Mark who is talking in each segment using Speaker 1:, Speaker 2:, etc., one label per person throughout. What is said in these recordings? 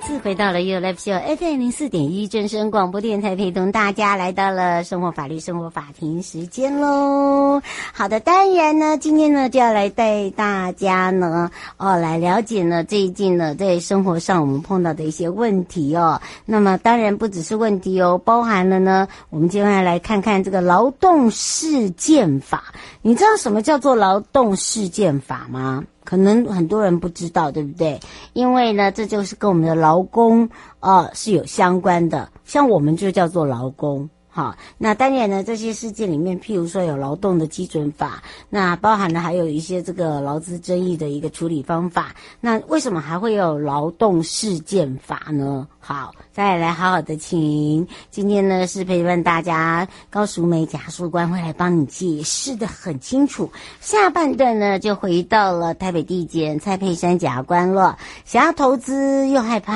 Speaker 1: 次回到了 You Live Show FM 零四点一正声广播电台，陪同大家来到了生活法律生活法庭时间喽。好的，当然呢，今天呢就要来带大家呢哦来了解呢最近呢在生活上我们碰到的一些问题哦。那么当然不只是问题哦，包含了呢我们接下来来看看这个劳动事件法。你知道什么叫做劳动事件法吗？可能很多人不知道，对不对？因为呢，这就是跟我们的劳工呃是有相关的，像我们就叫做劳工。好，那当然呢，这些事件里面，譬如说有劳动的基准法，那包含了还有一些这个劳资争议的一个处理方法。那为什么还会有劳动事件法呢？好，再来好好的请，今天呢是陪伴大家高淑梅贾淑官会来帮你解释的很清楚。下半段呢就回到了台北地检蔡佩珊检察官了，想要投资又害怕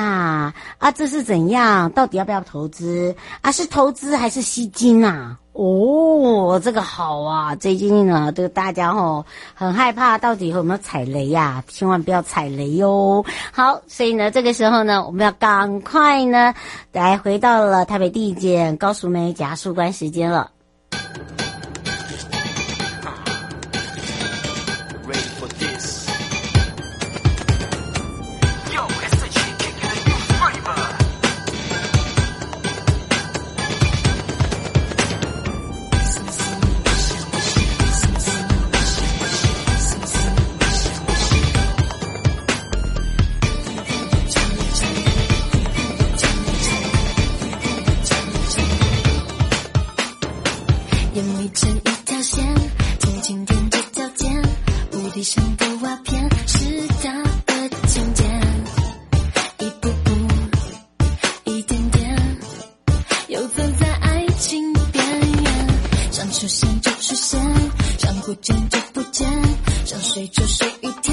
Speaker 1: 啊，这是怎样？到底要不要投资啊？是投资还是吸金啊？哦，这个好啊！最近呢，这个大家哦很害怕，到底有没有踩雷呀？千万不要踩雷哟！好，所以呢，这个时候呢，我们要赶快呢，来回到了台北地检高淑梅检察官时间了。
Speaker 2: 眼眯成一条线轻轻踮着脚尖屋顶上的瓦片是他的琴键一步步一点点游走在爱情边缘想出现就出现想不见就不见想睡就睡一天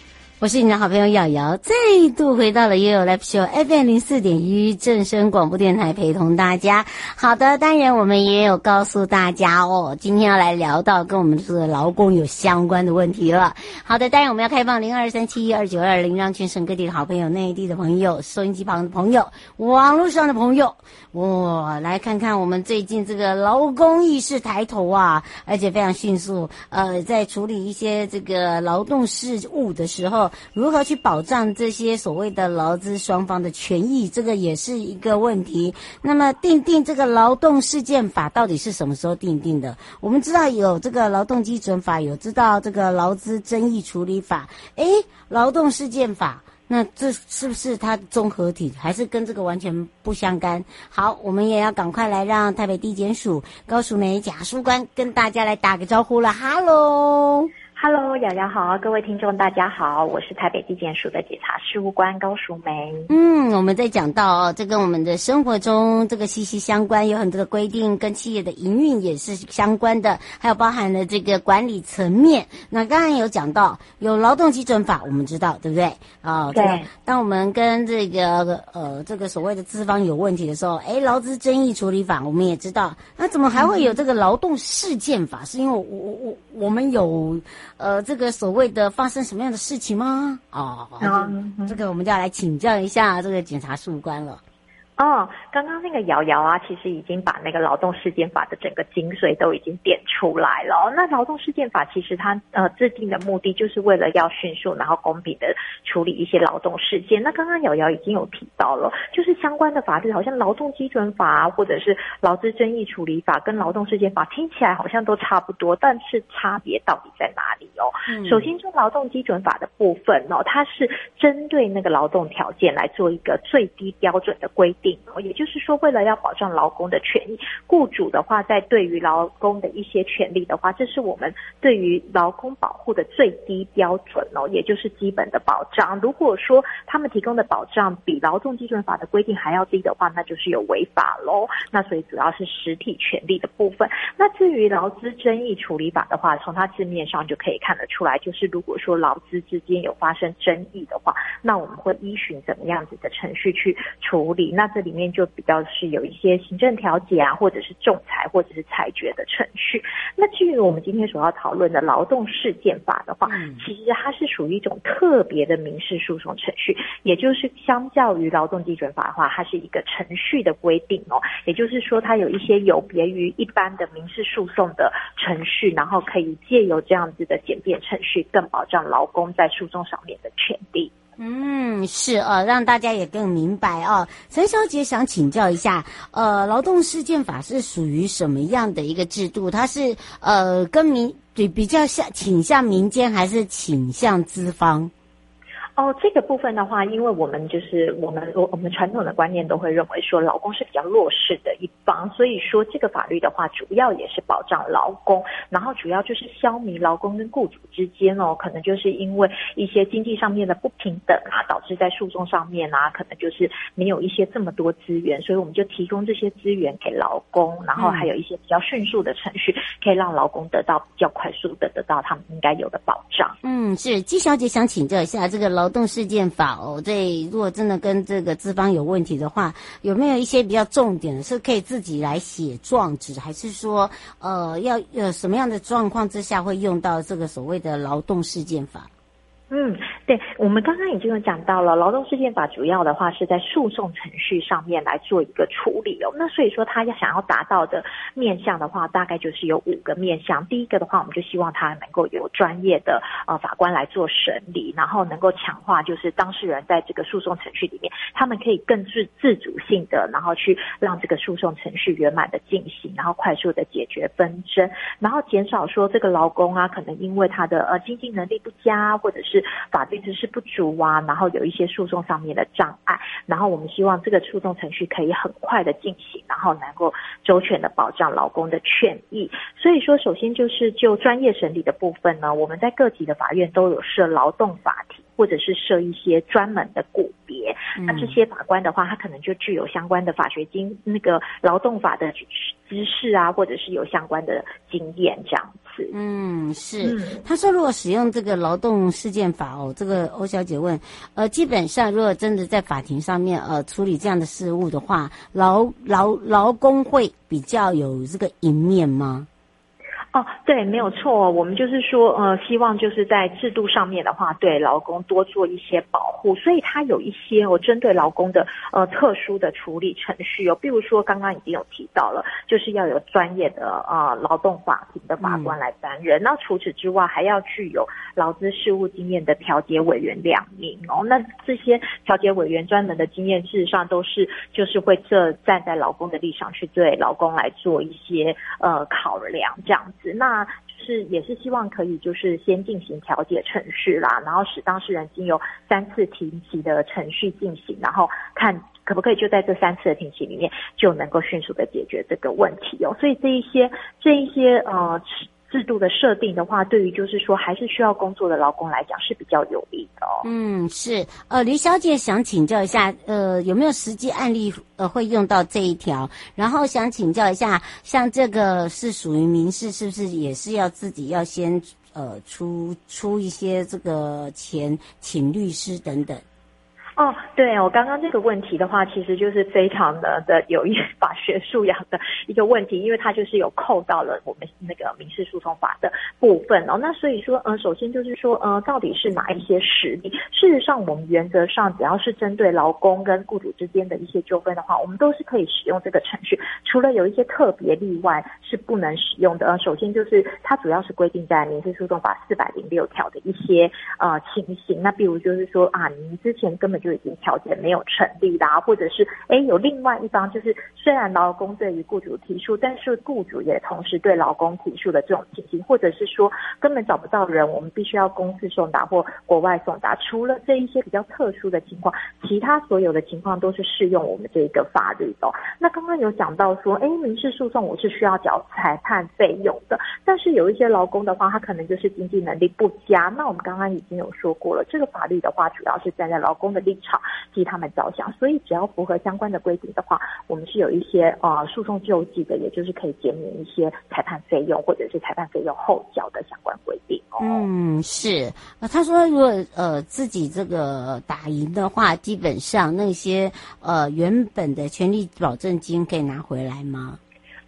Speaker 1: 我是你的好朋友瑶瑶，再度回到了 You Live Show FM 零四点一正声广播电台，陪同大家。好的，当然我们也有告诉大家哦，今天要来聊到跟我们这个劳工有相关的问题了。好的，当然我们要开放零二三七一二九二零，让全省各地的好朋友、内地的朋友、收音机旁的朋友、网络上的朋友，哇，来看看我们最近这个劳工意识抬头啊，而且非常迅速。呃，在处理一些这个劳动事务的时候。如何去保障这些所谓的劳资双方的权益？这个也是一个问题。那么，订定这个劳动事件法到底是什么时候订定的？我们知道有这个劳动基准法，有知道这个劳资争议处理法。诶，劳动事件法，那这是不是它综合体，还是跟这个完全不相干？好，我们也要赶快来让台北地检署高淑梅检书官跟大家来打个招呼了。哈喽。
Speaker 3: Hello，瑶瑶好，各位听众大家好，我是台北地检署的检察事务官高淑梅。
Speaker 1: 嗯，我们在讲到哦，这跟我们的生活中这个息息相关，有很多的规定跟企业的营运也是相关的，还有包含了这个管理层面。那刚刚有讲到有劳动基准法，我们知道对不对？啊、哦，对。当我们跟这个呃这个所谓的资方有问题的时候，哎，劳资争议处理法我们也知道，那怎么还会有这个劳动事件法？嗯、是因为我我我我们有。呃，这个所谓的发生什么样的事情吗？哦，嗯、这个我们就要来请教一下这个检察事务官了。
Speaker 3: 哦，刚刚那个瑶瑶啊，其实已经把那个劳动事件法的整个精髓都已经点出来了。那劳动事件法其实它呃制定的目的就是为了要迅速然后公平的处理一些劳动事件。那刚刚瑶瑶已经有提到了，就是相关的法律，好像劳动基准法啊，或者是劳资争议处理法跟劳动事件法听起来好像都差不多，但是差别到底在哪里哦？嗯、首先，就劳动基准法的部分哦，它是针对那个劳动条件来做一个最低标准的规定。也就是说，为了要保障劳工的权益，雇主的话在对于劳工的一些权利的话，这是我们对于劳工保护的最低标准哦，也就是基本的保障。如果说他们提供的保障比劳动基准法的规定还要低的话，那就是有违法喽。那所以主要是实体权利的部分。那至于劳资争议处理法的话，从它字面上就可以看得出来，就是如果说劳资之间有发生争议的话，那我们会依循怎么样子的程序去处理？那这里面就比较是有一些行政调解啊，或者是仲裁，或者是裁决的程序。那至于我们今天所要讨论的劳动事件法的话，其实它是属于一种特别的民事诉讼程序，也就是相较于劳动基准法的话，它是一个程序的规定哦。也就是说，它有一些有别于一般的民事诉讼的程序，然后可以借由这样子的简便程序，更保障劳工在诉讼上面的权利。
Speaker 1: 是啊，让大家也更明白啊。陈小姐想请教一下，呃，劳动事件法是属于什么样的一个制度？它是呃，跟民对比较像倾向民间，还是倾向资方？
Speaker 3: 哦，这个部分的话，因为我们就是我们我我们传统的观念都会认为说，老公是比较弱势的一方，所以说这个法律的话，主要也是保障劳工，然后主要就是消弭劳工跟雇主之间哦，可能就是因为一些经济上面的不平等啊，导致在诉讼上面啊，可能就是没有一些这么多资源，所以我们就提供这些资源给劳工，然后还有一些比较迅速的程序，可以让劳工得到比较快速的得到他们应该有的保障。
Speaker 1: 嗯，是季小姐想请教一下这个劳。动事件法哦，这如果真的跟这个资方有问题的话，有没有一些比较重点的是可以自己来写状纸，还是说呃要有什么样的状况之下会用到这个所谓的劳动事件法？
Speaker 3: 嗯，对，我们刚刚已经有讲到了，劳动事件法主要的话是在诉讼程序上面来做一个处理哦。那所以说，他要想要达到的面向的话，大概就是有五个面向。第一个的话，我们就希望他能够有专业的呃法官来做审理，然后能够强化就是当事人在这个诉讼程序里面，他们可以更自自主性的，然后去让这个诉讼程序圆满的进行，然后快速的解决纷争，然后减少说这个劳工啊，可能因为他的呃经济能力不佳，或者是法律知识不足啊，然后有一些诉讼上面的障碍，然后我们希望这个诉讼程序可以很快的进行，然后能够周全的保障劳工的权益。所以说，首先就是就专业审理的部分呢，我们在各级的法院都有设劳动法庭，或者是设一些专门的股别。那这些法官的话，他可能就具有相关的法学经那个劳动法的知识啊，或者是有相关的经验这样。
Speaker 1: 嗯，是。他说，如果使用这个劳动事件法哦，这个欧小姐问，呃，基本上如果真的在法庭上面呃处理这样的事务的话，劳劳劳工会比较有这个赢面吗？
Speaker 3: 哦，对，没有错。我们就是说，呃，希望就是在制度上面的话，对劳工多做一些保护。所以它有一些我，针对劳工的呃特殊的处理程序哦，比如说刚刚已经有提到了，就是要有专业的呃劳动法庭的法官来担任。嗯、那除此之外，还要具有劳资事务经验的调解委员两名哦。那这些调解委员专门的经验，事实上都是就是会这站在劳工的立场去对劳工来做一些呃考量，这样那就是也是希望可以就是先进行调解程序啦，然后使当事人经由三次庭期的程序进行，然后看可不可以就在这三次的庭期里面就能够迅速的解决这个问题哦。所以这一些这一些呃。制度的设定的话，对于就是说还是需要工作的劳工来讲是比较有利的哦。
Speaker 1: 嗯，是。呃，李小姐想请教一下，呃，有没有实际案例呃会用到这一条？然后想请教一下，像这个是属于民事，是不是也是要自己要先呃出出一些这个钱请律师等等？
Speaker 3: 哦，对，我刚刚这个问题的话，其实就是非常的的有一法学素养的一个问题，因为它就是有扣到了我们那个民事诉讼法的部分哦。那所以说，呃，首先就是说，呃，到底是哪一些实例？事实上，我们原则上只要是针对劳工跟雇主之间的一些纠纷的话，我们都是可以使用这个程序。除了有一些特别例外是不能使用的。呃，首先就是它主要是规定在民事诉讼法四百零六条的一些呃情形。那比如就是说啊，您之前根本就已经条件没有成立啦，或者是哎有另外一方，就是虽然劳工对于雇主提出，但是雇主也同时对劳工提出的这种情形，或者是说根本找不到人，我们必须要公司送达或国外送达。除了这一些比较特殊的情况，其他所有的情况都是适用我们这个法律的。那刚刚有讲到说，哎，民事诉讼我是需要缴裁判费用的，但是有一些劳工的话，他可能就是经济能力不佳。那我们刚刚已经有说过了，这个法律的话，主要是站在劳工的立场。替他们着想，所以只要符合相关的规定的话，我们是有一些呃诉讼救济的，也就是可以减免一些裁判费用或者是裁判费用后缴的相关规定哦。
Speaker 1: 嗯，是。他说如果呃自己这个打赢的话，基本上那些呃原本的权利保证金可以拿回来吗？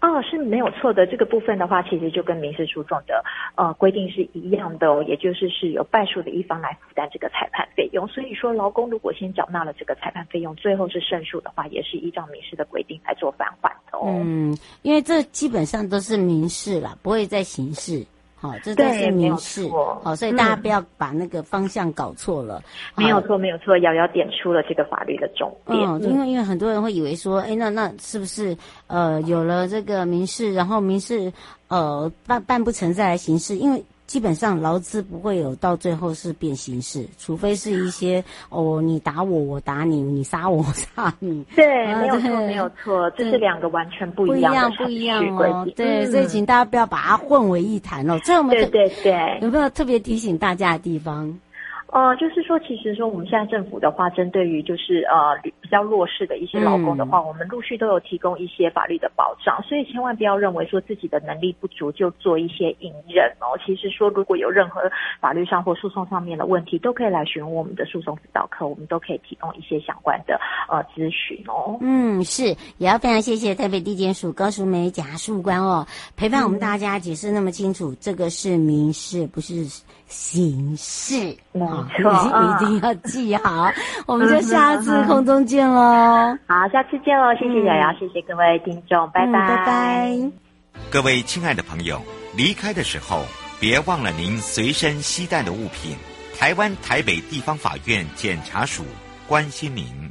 Speaker 3: 哦，是没有错的。这个部分的话，其实就跟民事诉讼的呃规定是一样的哦，也就是是由败诉的一方来负担这个裁判费用。所以说，劳工如果先缴纳了这个裁判费用，最后是胜诉的话，也是依照民事的规定来做返还的哦。
Speaker 1: 嗯，因为这基本上都是民事了，不会再刑事。好，这都是民事，好，所以大家不要把那个方向搞错了。
Speaker 3: 没有错，没有错，瑶瑶点出了这个法律的重点。
Speaker 1: 嗯，因为因为很多人会以为说，哎，那那是不是呃有了这个民事，然后民事呃办办不成再来刑事？因为基本上劳资不会有到最后是变形式，除非是一些哦，你打我，我打你，你杀我，我杀你。
Speaker 3: 对，没有错，没有错，这是两个完全不一样的规定。不一样，不一样哦。对，
Speaker 1: 所以请大家不要把它混为一谈哦。这我们
Speaker 3: 对对对，
Speaker 1: 有没有特别提醒大家的地方？
Speaker 3: 呃，就是说，其实说我们现在政府的话，针对于就是呃比较弱势的一些劳工的话，嗯、我们陆续都有提供一些法律的保障，所以千万不要认为说自己的能力不足就做一些隐忍哦。其实说如果有任何法律上或诉讼上面的问题，都可以来询问我们的诉讼指导课，我们都可以提供一些相关的呃咨询哦。
Speaker 1: 嗯，是，也要非常谢谢台北地检署高淑梅检察官哦，陪伴我们大家解释那么清楚，嗯、这个是民事，不是刑事。没错 一定要记好，我们就下次空中见喽。
Speaker 3: 好，下次见喽，谢谢瑶瑶，谢谢各位听众，拜拜，
Speaker 1: 拜拜。
Speaker 4: 各位亲爱的朋友，离开的时候别忘了您随身携带的物品。台湾台北地方法院检察署关心您。